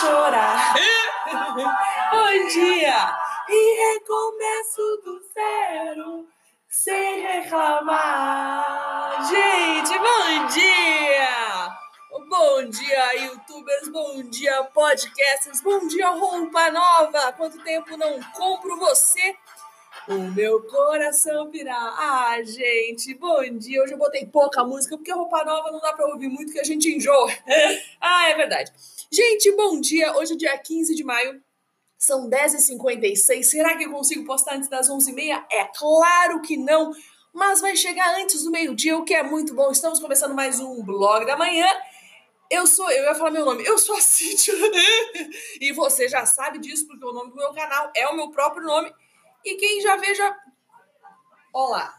chorar. Bom dia! E recomeço do zero, sem reclamar. Gente, bom dia! Bom dia, youtubers, bom dia, podcasters, bom dia, roupa nova! Quanto tempo não compro você? O meu coração virá. Ah, gente, bom dia. Hoje eu botei pouca música porque roupa nova não dá pra ouvir muito que a gente enjoa. ah, é verdade. Gente, bom dia. Hoje é dia 15 de maio. São 10h56. Será que eu consigo postar antes das 11h30? É claro que não. Mas vai chegar antes do meio-dia, o que é muito bom. Estamos começando mais um blog da manhã. Eu sou, eu ia falar meu nome, eu sou a Cíntia. e você já sabe disso, porque o nome do meu canal é o meu próprio nome. E quem já veja. Olá.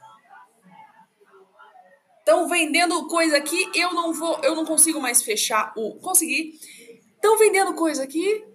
Estão vendendo coisa aqui, eu não vou, eu não consigo mais fechar o. Consegui. Estão vendendo coisa aqui.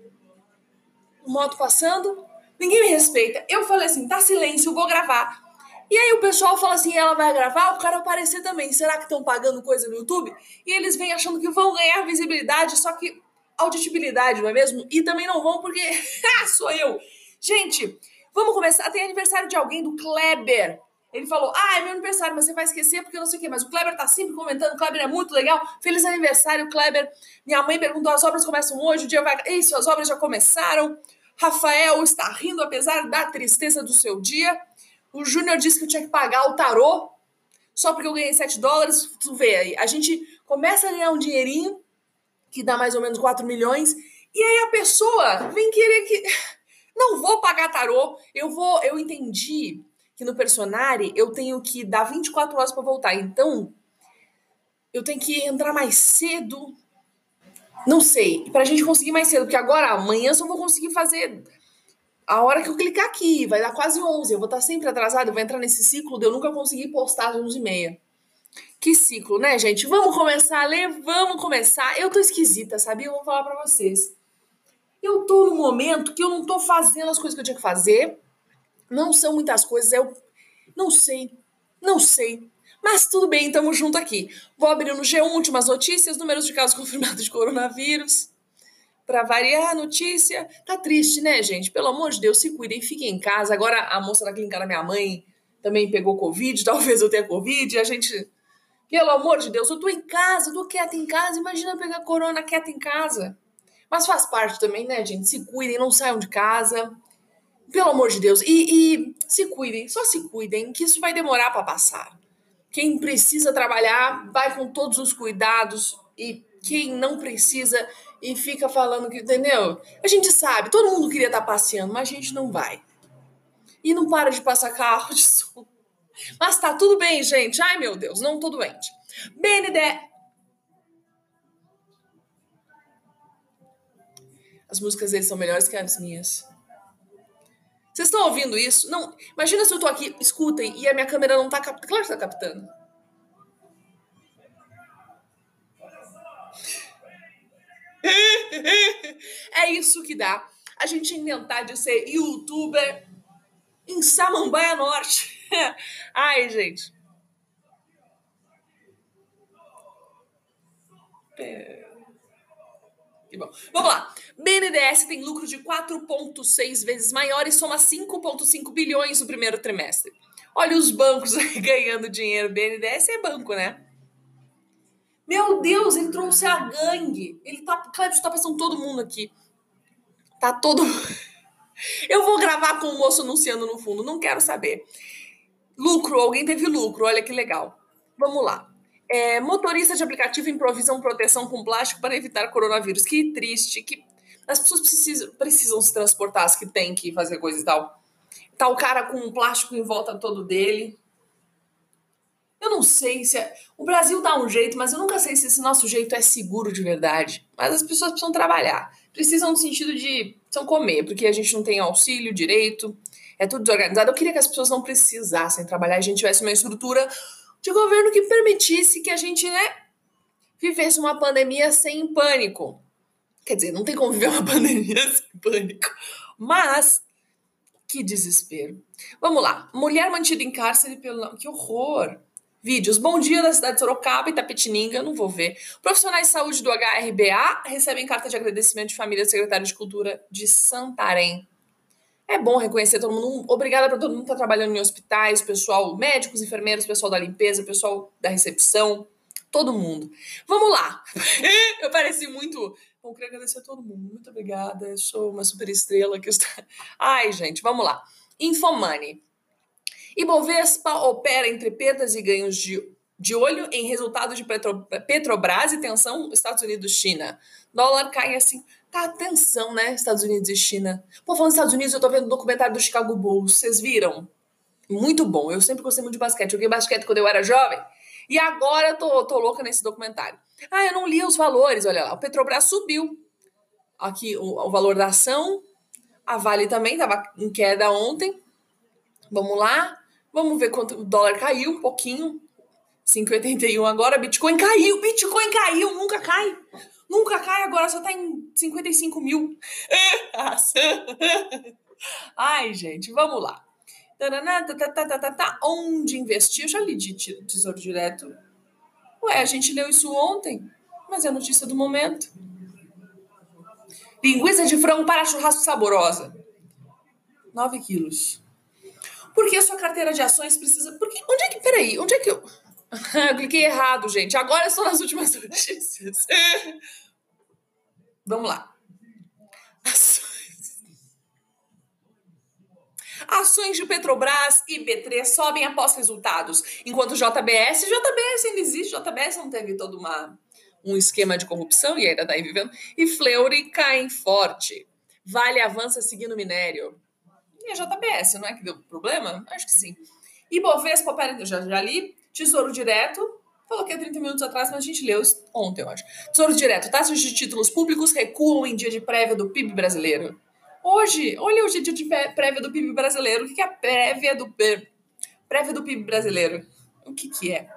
Moto passando. Ninguém me respeita. Eu falei assim, tá silêncio, vou gravar. E aí o pessoal fala assim, ela vai gravar, o cara aparecer também. Será que estão pagando coisa no YouTube? E eles vêm achando que vão ganhar visibilidade, só que auditibilidade, não é mesmo? E também não vão porque sou eu. Gente, Vamos começar. Tem aniversário de alguém, do Kleber. Ele falou: Ah, é meu aniversário, mas você vai esquecer porque não sei o quê. Mas o Kleber tá sempre comentando. O Kleber é muito legal. Feliz aniversário, Kleber. Minha mãe perguntou: as obras começam hoje? O dia vai. Isso, as obras já começaram. Rafael está rindo apesar da tristeza do seu dia. O Júnior disse que eu tinha que pagar o tarô só porque eu ganhei 7 dólares. Tu vê aí. A gente começa a ganhar um dinheirinho, que dá mais ou menos 4 milhões, e aí a pessoa vem querer que não vou pagar tarô, eu vou. Eu entendi que no Personari eu tenho que dar 24 horas para voltar. Então, eu tenho que entrar mais cedo. Não sei. Pra gente conseguir mais cedo, porque agora amanhã só vou conseguir fazer a hora que eu clicar aqui. Vai dar quase 11. Eu vou estar sempre atrasado. Eu vou entrar nesse ciclo de eu nunca conseguir postar às 11 e meia. Que ciclo, né, gente? Vamos começar a ler? Vamos começar. Eu tô esquisita, sabia? Eu vou falar para vocês. Eu tô no momento que eu não tô fazendo as coisas que eu tinha que fazer. Não são muitas coisas, eu não sei, não sei. Mas tudo bem, estamos junto aqui. Vou abrir no G1 últimas notícias, números de casos confirmados de coronavírus. Para variar a notícia, tá triste, né, gente? Pelo amor de Deus, se cuidem, fiquem em casa. Agora a moça da clínica da minha mãe também pegou Covid, talvez eu tenha Covid, a gente. Pelo amor de Deus, eu tô em casa, eu tô quieta em casa. Imagina pegar corona quieta em casa. Mas faz parte também, né, gente? Se cuidem, não saiam de casa. Pelo amor de Deus. E, e se cuidem, só se cuidem, que isso vai demorar para passar. Quem precisa trabalhar, vai com todos os cuidados. E quem não precisa e fica falando que, entendeu? A gente sabe, todo mundo queria estar tá passeando, mas a gente não vai. E não para de passar carro de som. Mas tá tudo bem, gente. Ai, meu Deus, não tô doente. BND As músicas deles são melhores que as minhas. Vocês estão ouvindo isso? Não, imagina se eu tô aqui, escutem, e a minha câmera não tá captando. Claro que tá captando. é isso que dá. A gente inventar de ser youtuber em Samambaia Norte. Ai, gente. É... Que bom. Vamos lá. BNDES tem lucro de 4,6 vezes maior e soma 5,5 bilhões no primeiro trimestre. Olha os bancos ganhando dinheiro. BNDES é banco, né? Meu Deus, ele trouxe a gangue. Ele tá. Cleber, tá passando todo mundo aqui. Tá todo. Eu vou gravar com o moço anunciando no fundo, não quero saber. Lucro, alguém teve lucro, olha que legal. Vamos lá. É, motorista de aplicativo improvisam proteção com plástico para evitar coronavírus. Que triste, que as pessoas precisam, precisam se transportar, as que têm que fazer coisa e tal. Tá o cara com um plástico em volta todo dele. Eu não sei se é... o Brasil dá um jeito, mas eu nunca sei se esse nosso jeito é seguro de verdade. Mas as pessoas precisam trabalhar, precisam no sentido de precisam comer, porque a gente não tem auxílio direito, é tudo desorganizado. Eu queria que as pessoas não precisassem trabalhar, a gente tivesse uma estrutura de governo que permitisse que a gente, né, vivesse uma pandemia sem pânico. Quer dizer, não tem como viver uma pandemia sem pânico. Mas, que desespero. Vamos lá. Mulher mantida em cárcere pelo. Que horror! Vídeos. Bom dia da cidade de Sorocaba, Itapetininga, não vou ver. Profissionais de saúde do HRBA recebem carta de agradecimento de família do secretário de Cultura de Santarém. É bom reconhecer todo mundo. Obrigada para todo mundo que está trabalhando em hospitais, pessoal, médicos, enfermeiros, pessoal da limpeza, pessoal da recepção, todo mundo. Vamos lá. Eu pareci muito. Bom, queria agradecer a todo mundo. Muito obrigada. Eu sou uma super estrela que está. Ai, gente, vamos lá. Infomoney. Ibovespa opera entre perdas e ganhos de, de olho em resultado de Petro, Petrobras e tensão Estados Unidos-China. Dólar cai assim. Tá atenção, né? Estados Unidos e China. Pô, falando dos Estados Unidos, eu tô vendo o um documentário do Chicago Bulls. Vocês viram? Muito bom. Eu sempre gostei muito de basquete. Joguei basquete quando eu era jovem. E agora eu tô, tô louca nesse documentário. Ah, eu não li os valores. Olha lá. O Petrobras subiu. Aqui o, o valor da ação. A Vale também estava em queda ontem. Vamos lá. Vamos ver quanto o dólar caiu um pouquinho. 5,81 agora. Bitcoin caiu. Bitcoin caiu. Nunca cai. Nunca cai, agora só tá em 55 mil. Ai, gente, vamos lá. Onde investir? Eu já li de Tesouro Direto. Ué, a gente leu isso ontem, mas é notícia do momento. Linguiça de frango para churrasco saborosa. 9 quilos. Por que a sua carteira de ações precisa. Porque, onde é que. Peraí, onde é que eu. Eu cliquei errado, gente. Agora são as últimas notícias. Vamos lá. Ações. De Petrobras e B3 sobem após resultados, enquanto JBS, JBS ainda existe, JBS não teve todo uma, um esquema de corrupção e ainda está aí vivendo, e Fleury caem forte. Vale avança seguindo minério. E a JBS, não é que deu problema? Acho que sim. E Bovespa, pera, já, já li, Tesouro Direto, Coloquei 30 minutos atrás, mas a gente leu ontem, eu acho. Tesouro Direto. Taxas de títulos públicos recuam em dia de prévia do PIB brasileiro. Hoje, olha o dia de prévia do PIB brasileiro. O que é prévia do, prévia do PIB brasileiro? O que, que é?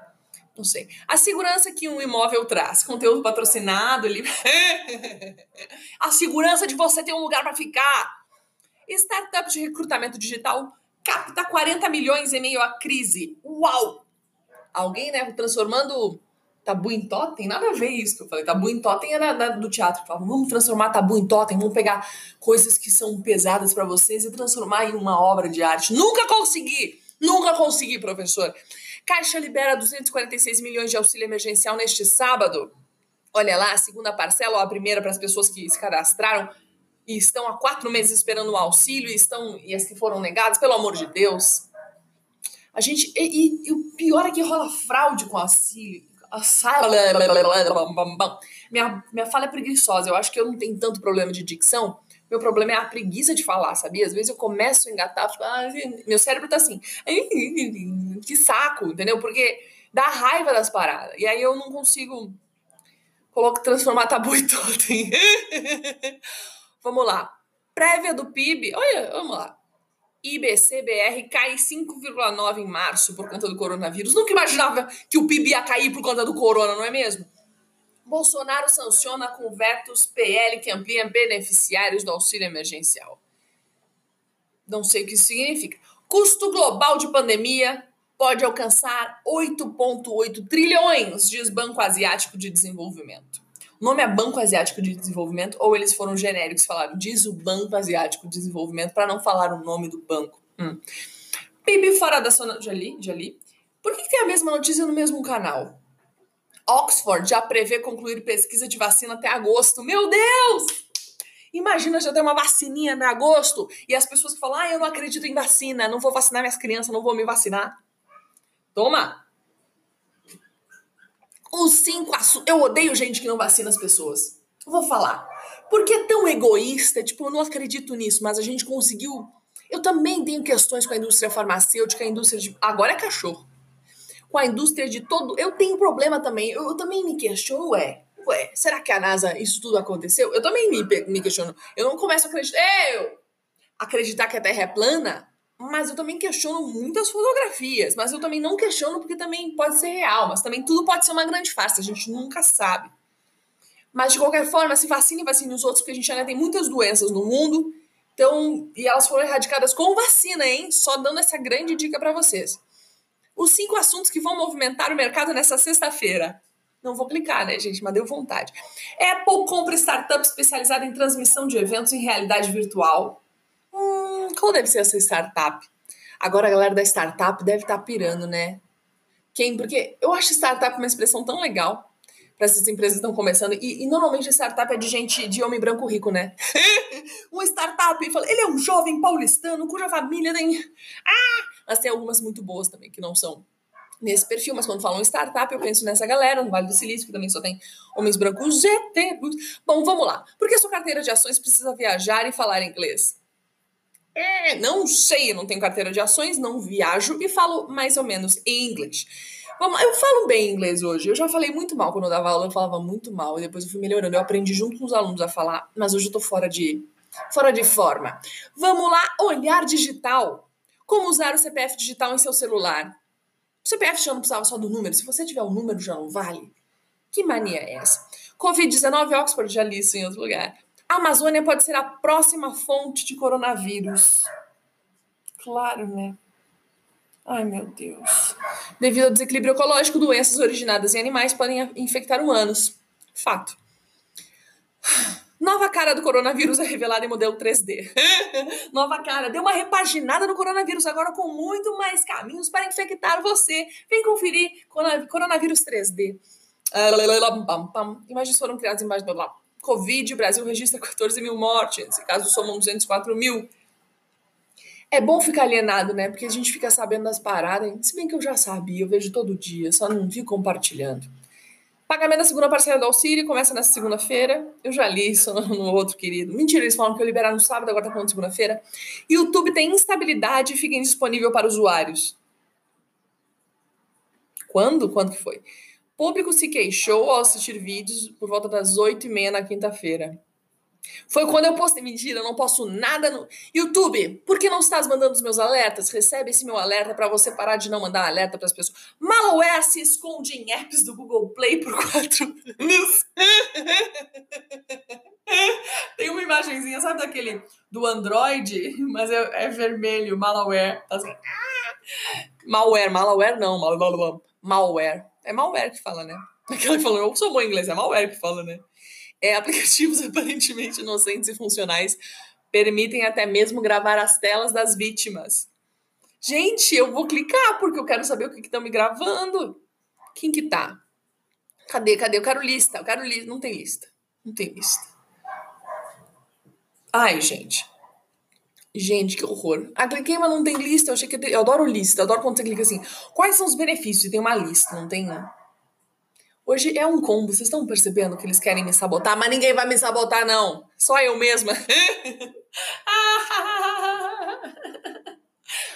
Não sei. A segurança que um imóvel traz. Conteúdo patrocinado. ali. a segurança de você ter um lugar para ficar. Startup de recrutamento digital capta 40 milhões em meio à crise. Uau! Alguém, né, transformando tabu em totem, nada a ver isso que eu falei. Tabu em totem era da, do teatro. Falava, vamos transformar tabu em totem, vamos pegar coisas que são pesadas para vocês e transformar em uma obra de arte. Nunca consegui! Nunca consegui, professor. Caixa libera 246 milhões de auxílio emergencial neste sábado. Olha lá, a segunda parcela, ou a primeira para as pessoas que se cadastraram e estão há quatro meses esperando o auxílio e, estão, e as que foram negadas, pelo amor de Deus. A gente. E, e, e, o pior é que rola fraude com auxílio. Minha, minha fala é preguiçosa. Eu acho que eu não tenho tanto problema de dicção. Meu problema é a preguiça de falar, sabia? Às vezes eu começo a engatar, fico, ah, meu cérebro tá assim. Que saco, entendeu? Porque dá raiva das paradas. E aí eu não consigo coloco, transformar tabu em totem. vamos lá. Prévia do PIB. Olha, vamos lá. IBCBR cai 5,9 em março por conta do coronavírus. Nunca imaginava que o PIB ia cair por conta do corona, não é mesmo? Bolsonaro sanciona com vetos PL que amplia beneficiários do auxílio emergencial. Não sei o que isso significa. Custo global de pandemia pode alcançar 8,8 trilhões, diz Banco Asiático de Desenvolvimento. O nome é Banco Asiático de Desenvolvimento ou eles foram genéricos, falaram, diz o Banco Asiático de Desenvolvimento, para não falar o nome do banco. Hum. PIB fora da zona. Já li? Já li. Por que, que tem a mesma notícia no mesmo canal? Oxford já prevê concluir pesquisa de vacina até agosto. Meu Deus! Imagina já ter uma vacininha em agosto e as pessoas que falam: ah, eu não acredito em vacina, não vou vacinar minhas crianças, não vou me vacinar. Toma! Os cinco assuntos. Eu odeio gente que não vacina as pessoas. Eu vou falar. Porque é tão egoísta, tipo, eu não acredito nisso, mas a gente conseguiu. Eu também tenho questões com a indústria farmacêutica, a indústria de. Agora é cachorro. Com a indústria de todo. Eu tenho problema também. Eu, eu também me questiono, ué. Ué, será que a NASA, isso tudo aconteceu? Eu também me, me questiono. Eu não começo a acreditar. Eu acreditar que a Terra é plana mas eu também questiono muitas fotografias, mas eu também não questiono porque também pode ser real, mas também tudo pode ser uma grande farsa, a gente nunca sabe. Mas de qualquer forma, se vacine e vacine os outros, porque a gente ainda tem muitas doenças no mundo, então, e elas foram erradicadas com vacina, hein? Só dando essa grande dica para vocês. Os cinco assuntos que vão movimentar o mercado nessa sexta-feira. Não vou clicar, né, gente? Mas deu vontade. Apple compra startup especializada em transmissão de eventos em realidade virtual. Qual deve ser essa startup? Agora a galera da startup deve estar tá pirando, né? Quem? Porque eu acho startup uma expressão tão legal para essas empresas que estão começando. E, e, normalmente startup é de gente, de homem branco rico, né? uma startup, ele é um jovem paulistano cuja família tem. Ah! Mas tem algumas muito boas também, que não são nesse perfil, mas quando falam startup, eu penso nessa galera, no Vale do Silício, que também só tem homens brancos GT. Bom, vamos lá. Por que sua carteira de ações precisa viajar e falar inglês? É, não sei, eu não tenho carteira de ações, não viajo e falo mais ou menos em inglês. Eu falo bem inglês hoje. Eu já falei muito mal quando eu dava aula, eu falava muito mal e depois eu fui melhorando. Eu aprendi junto com os alunos a falar, mas hoje eu tô fora de fora de forma. Vamos lá, olhar digital. Como usar o CPF digital em seu celular? O CPF já não precisava só do número. Se você tiver o número, já não vale. Que mania é essa? Covid-19, Oxford já li isso em outro lugar. A Amazônia pode ser a próxima fonte de coronavírus. Claro, né? Ai, meu Deus. Devido ao desequilíbrio ecológico, doenças originadas em animais podem infectar humanos. Fato. Nova cara do coronavírus é revelada em modelo 3D. Nova cara, deu uma repaginada no coronavírus, agora com muito mais caminhos para infectar você. Vem conferir coronavírus 3D. Imagens foram criadas embaixo do. Covid, Brasil registra 14 mil mortes, nesse caso somam 204 mil. É bom ficar alienado, né? Porque a gente fica sabendo das paradas. Se bem que eu já sabia, eu vejo todo dia, só não vi compartilhando. Pagamento da segunda parcela do auxílio começa nessa segunda-feira. Eu já li isso no outro querido. Mentira, eles falam que eu liberar no sábado, agora tá falando segunda-feira. YouTube tem instabilidade e fica indisponível para usuários. Quando? Quando que foi? Público se queixou ao assistir vídeos por volta das 8h30 na quinta-feira. Foi quando eu postei. Mentira, eu não posto nada no. YouTube, por que não estás mandando os meus alertas? Recebe esse meu alerta para você parar de não mandar alerta para as pessoas. Malware se esconde em apps do Google Play por quatro anos. Tem uma imagenzinha, sabe daquele do Android? Mas é, é vermelho, malware. Tá assim. Malware, malware não, malware. Malware. É malware que fala, né? Aquela falou, eu sou bom em inglês, é malware que fala, né? É, aplicativos aparentemente inocentes e funcionais permitem até mesmo gravar as telas das vítimas. Gente, eu vou clicar porque eu quero saber o que estão me gravando. Quem que tá? Cadê? Cadê? Eu quero lista. Eu quero lista. Não tem lista. Não tem lista. Ai, gente. Gente, que horror. Ah, cliquei, mas não tem lista. Eu achei que eu, eu adoro lista. Eu adoro quando você clica assim. Quais são os benefícios? E tem uma lista, não tem? Hoje é um combo, vocês estão percebendo que eles querem me sabotar, mas ninguém vai me sabotar, não. Só eu mesma.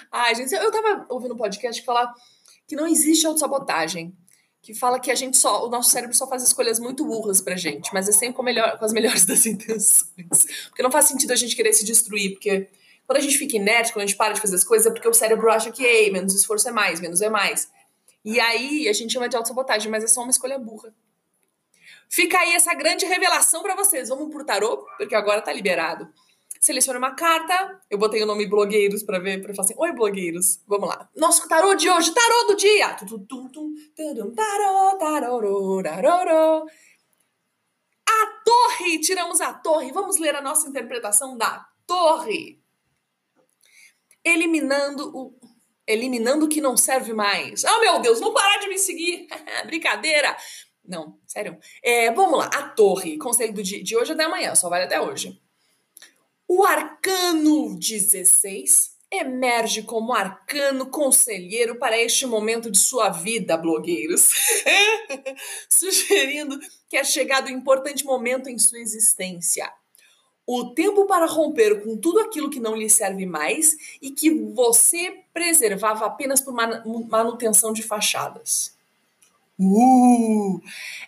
Ai, gente, eu tava ouvindo um podcast que fala que não existe autossabotagem. Que fala que a gente só, o nosso cérebro só faz escolhas muito burras pra gente, mas é sempre com, melhor, com as melhores das intenções. Porque não faz sentido a gente querer se destruir, porque quando a gente fica inerte, quando a gente para de fazer as coisas, é porque o cérebro acha que, ei, menos esforço é mais, menos é mais. E aí a gente chama de autossabotagem, mas é só uma escolha burra. Fica aí essa grande revelação para vocês. Vamos pro tarô, porque agora tá liberado. Selecione uma carta. Eu botei o nome blogueiros para ver, para falar assim: Oi, blogueiros. Vamos lá. Nosso tarô de hoje, tarô do dia. A torre, tiramos a torre. Vamos ler a nossa interpretação da torre. Eliminando o eliminando o que não serve mais. Oh, meu Deus, não parar de me seguir. Brincadeira. Não, sério. É, vamos lá, a torre. Conselho dia, de hoje até amanhã, só vale até hoje. O arcano 16 emerge como arcano conselheiro para este momento de sua vida, blogueiros. Sugerindo que é chegado um importante momento em sua existência o tempo para romper com tudo aquilo que não lhe serve mais e que você preservava apenas por manutenção de fachadas. Uh!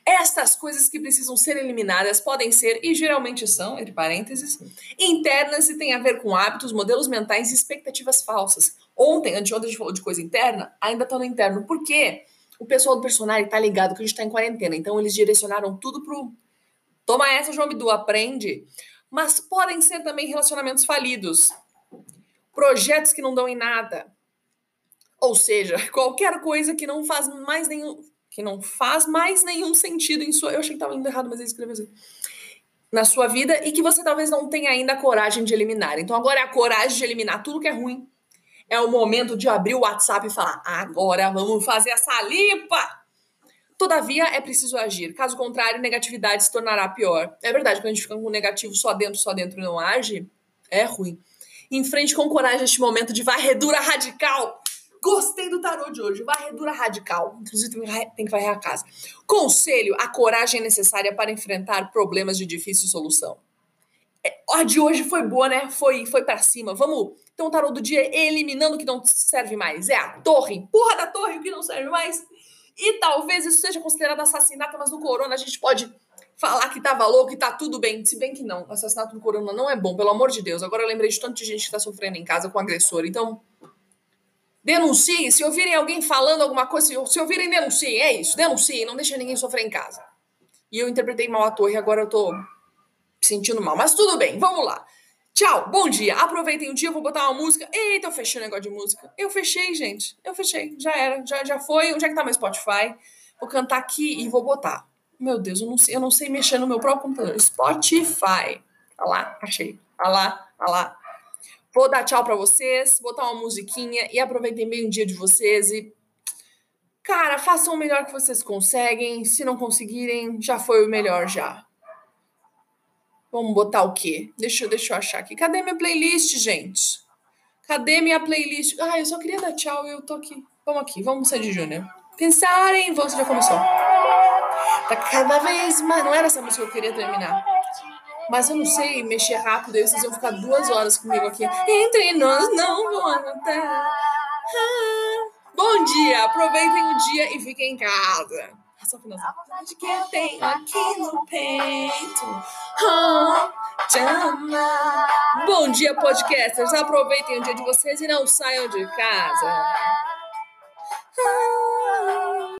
Estas coisas que precisam ser eliminadas podem ser, e geralmente são, entre parênteses, internas e têm a ver com hábitos, modelos mentais e expectativas falsas. Ontem, anteontem, a gente falou de coisa interna, ainda está no interno. Por quê? O pessoal do personagem está ligado que a gente está em quarentena, então eles direcionaram tudo pro. Toma essa, João Bidu, aprende mas podem ser também relacionamentos falidos, projetos que não dão em nada, Ou seja, qualquer coisa que não faz mais nenhum que não faz mais nenhum sentido em sua. Eu achei que estava indo errado, mas ele escreveu assim. Na sua vida e que você talvez não tenha ainda a coragem de eliminar. Então agora é a coragem de eliminar tudo que é ruim. É o momento de abrir o WhatsApp e falar: agora vamos fazer essa limpa! Todavia, é preciso agir. Caso contrário, negatividade se tornará pior. É verdade, quando a gente fica com negativo só dentro, só dentro e não age, é ruim. Enfrente com coragem este momento de varredura radical. Gostei do tarô de hoje, varredura radical. Inclusive, tem que varrer a casa. Conselho: a coragem é necessária para enfrentar problemas de difícil solução. É, a de hoje foi boa, né? Foi, foi para cima. Vamos. Então, o tarô do dia eliminando o que não serve mais. É a torre. Empurra da torre o que não serve mais. E talvez isso seja considerado assassinato, mas no corona a gente pode falar que tava louco e tá tudo bem. Se bem que não. Assassinato no corona não é bom, pelo amor de Deus. Agora eu lembrei de tanta gente que tá sofrendo em casa com agressor. Então, denuncie. Se ouvirem alguém falando alguma coisa, se ouvirem, denunciem. É isso, denunciem. Não deixa ninguém sofrer em casa. E eu interpretei mal a torre, agora eu tô sentindo mal. Mas tudo bem, vamos lá. Tchau, bom dia. Aproveitem o dia, eu vou botar uma música. Eita, eu fechei o negócio de música. Eu fechei, gente. Eu fechei. Já era. Já, já foi. Onde é que tá meu Spotify? Vou cantar aqui e vou botar. Meu Deus, eu não sei, eu não sei mexer no meu próprio computador. Spotify. Olha lá, achei. Olha lá, olha lá. Vou dar tchau para vocês, botar uma musiquinha e aproveitem bem o dia de vocês e cara, façam o melhor que vocês conseguem. Se não conseguirem, já foi o melhor já. Vamos botar o quê? Deixa, deixa eu achar aqui. Cadê minha playlist, gente? Cadê minha playlist? Ah, eu só queria dar tchau e eu tô aqui. Vamos aqui, vamos ser de Júnior. Pensar em você já começou. Tá cada vez mais. Não era essa música que eu queria terminar. Mas eu não sei mexer rápido, aí vocês vão ficar duas horas comigo aqui. Entre nós não vou anotar. Ah, bom dia, aproveitem o dia e fiquem em casa. Essa finalzinha. A vontade que eu tenho aqui no peito. Oh, chama. Bom dia, podcasters. Aproveitem o dia de vocês e não saiam de casa.